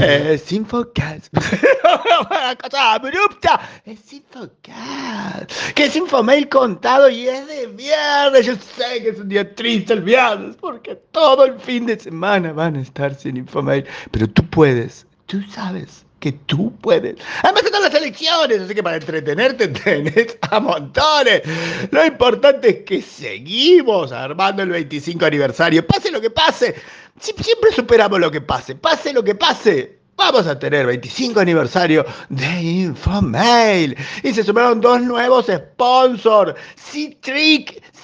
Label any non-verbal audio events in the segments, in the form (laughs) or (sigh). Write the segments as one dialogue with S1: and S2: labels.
S1: es Infocast. Una cosa abrupta. Es Infocast. Que es Infomail contado y es de viernes. Yo sé que es un día triste el viernes porque todo el fin de semana van a estar sin Infomail. Pero tú puedes, tú sabes que tú puedes. Además están las elecciones, así que para entretenerte (laughs) tenés a montones. Lo importante es que seguimos armando el 25 aniversario. Pase lo que pase, siempre superamos lo que pase. Pase lo que pase. Vamos a tener 25 aniversario de Infomail. Y se sumaron dos nuevos sponsors.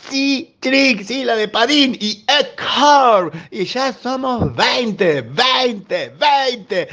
S1: Citric, Citric, sí, la de Padín y Ecor. Y ya somos 20, 20, 20.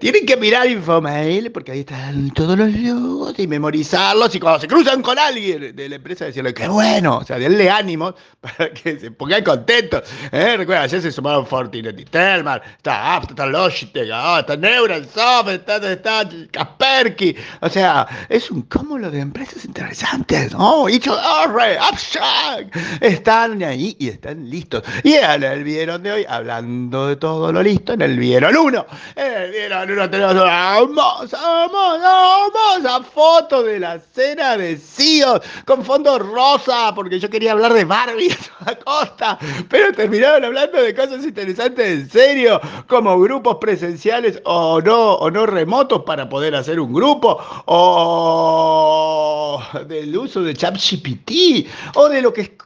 S1: Tienen que mirar Infomail porque ahí están todos los logos y memorizarlos y cuando se cruzan con alguien de la empresa decirle que bueno, o sea, denle ánimo (laughs) para que se pongan contentos. ¿eh? Recuerda, ayer se sumaron Fortinet y Telmar, está Apt, está Logitech, ah, está Neuralsoft, está, está Kasperky. O sea, es un cúmulo de empresas interesantes, ¿no? Ichodorre, Upshack, están ahí y están listos. Y en el vieron de hoy, hablando de todo lo listo, en el vieron uno, en el vieron uno tenemos una hermosa, hermosa, hermosa foto de la cena de CIO con fondo rosa, porque yo quería hablar de Barbie a toda costa, pero terminaron hablando de cosas interesantes en serio, como grupos presenciales o no, o no remotos para poder hacer un grupo, o del uso de ChatGPT, o de lo que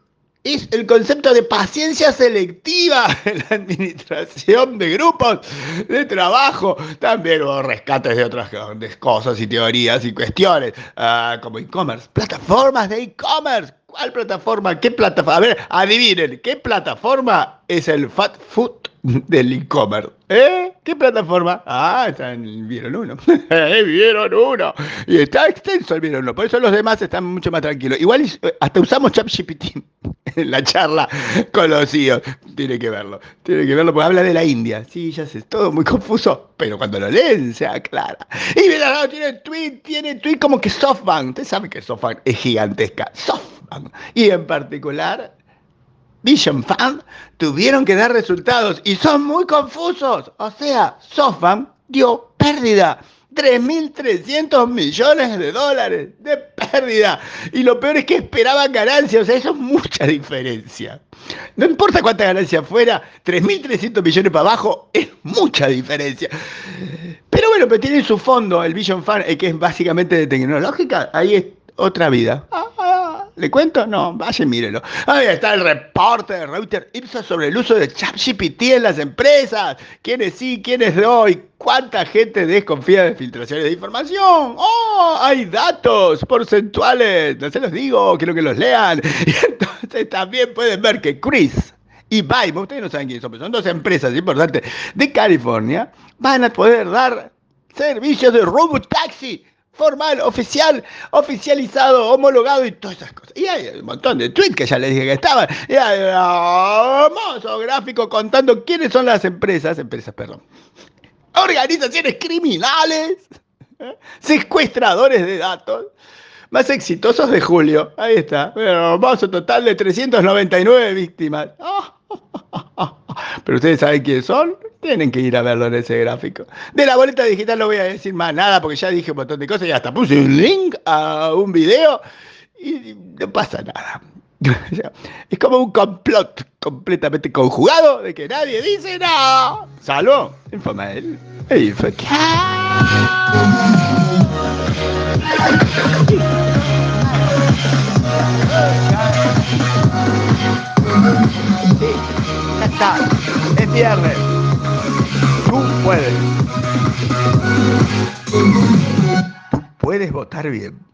S1: es el concepto de paciencia selectiva (laughs) en la administración de grupos de trabajo. También hubo rescates de otras cosas y teorías y cuestiones, ah, como e-commerce, plataformas de e-commerce. ¿Cuál plataforma? ¿Qué plataforma? A ver, adivinen, ¿qué plataforma es el fat food (laughs) del e-commerce? ¿Eh? ¿Qué plataforma? Ah, está Vieron uno. (laughs) Eh, vieron uno. Y está extenso el Vieron uno. Por eso los demás están mucho más tranquilos. Igual eh, hasta usamos ChatGPT (laughs) en la charla con los CEOs. Tiene que verlo. Tiene que verlo porque habla de la India. Sí, ya sé, todo muy confuso. Pero cuando lo leen se aclara. Y mira, tiene tweet, tiene tweet como que SoftBank. Ustedes saben que SoftBank es gigantesca. SoftBank. Y en particular Vision Fund tuvieron que dar resultados y son muy confusos. O sea, SoftBank dio pérdida. 3.300 millones de dólares de pérdida. Y lo peor es que esperaban ganancias. O sea, eso es mucha diferencia. No importa cuánta ganancia fuera, 3.300 millones para abajo es mucha diferencia. Pero bueno, pero tienen su fondo, el Vision Fund, que es básicamente de tecnológica. Ahí es otra vida. ¿Le cuento? No, vaya y mírelo. Ahí está el reporte de Reuters Ipsos sobre el uso de ChatGPT en las empresas. ¿Quiénes sí, quiénes no? ¿Y cuánta gente desconfía de filtraciones de información? ¡Oh! Hay datos porcentuales. No se los digo, quiero que los lean. (laughs) Y entonces también pueden ver que Chris y Vaimo, ustedes no saben quiénes son, pero son dos empresas importantes de California, van a poder dar servicios de robotaxi formal, oficial, oficializado, homologado y todas esas cosas. Y hay un montón de tweets que ya les dije que estaban. Y hay un hermoso gráfico contando quiénes son las empresas, empresas, perdón, organizaciones criminales, ¿eh? secuestradores de datos más exitosos de julio. Ahí está. Un hermoso total de 399 víctimas. (laughs) Pero ustedes saben quiénes son. Tienen que ir a verlo en ese gráfico. De la boleta digital no voy a decir más nada porque ya dije un montón de cosas y hasta puse un link a un video y no pasa nada. (laughs) Es como un complot completamente conjugado de que nadie dice nada. Salvo Infomail e. Sí, ya está. Es viernes. Tú puedes votar bien.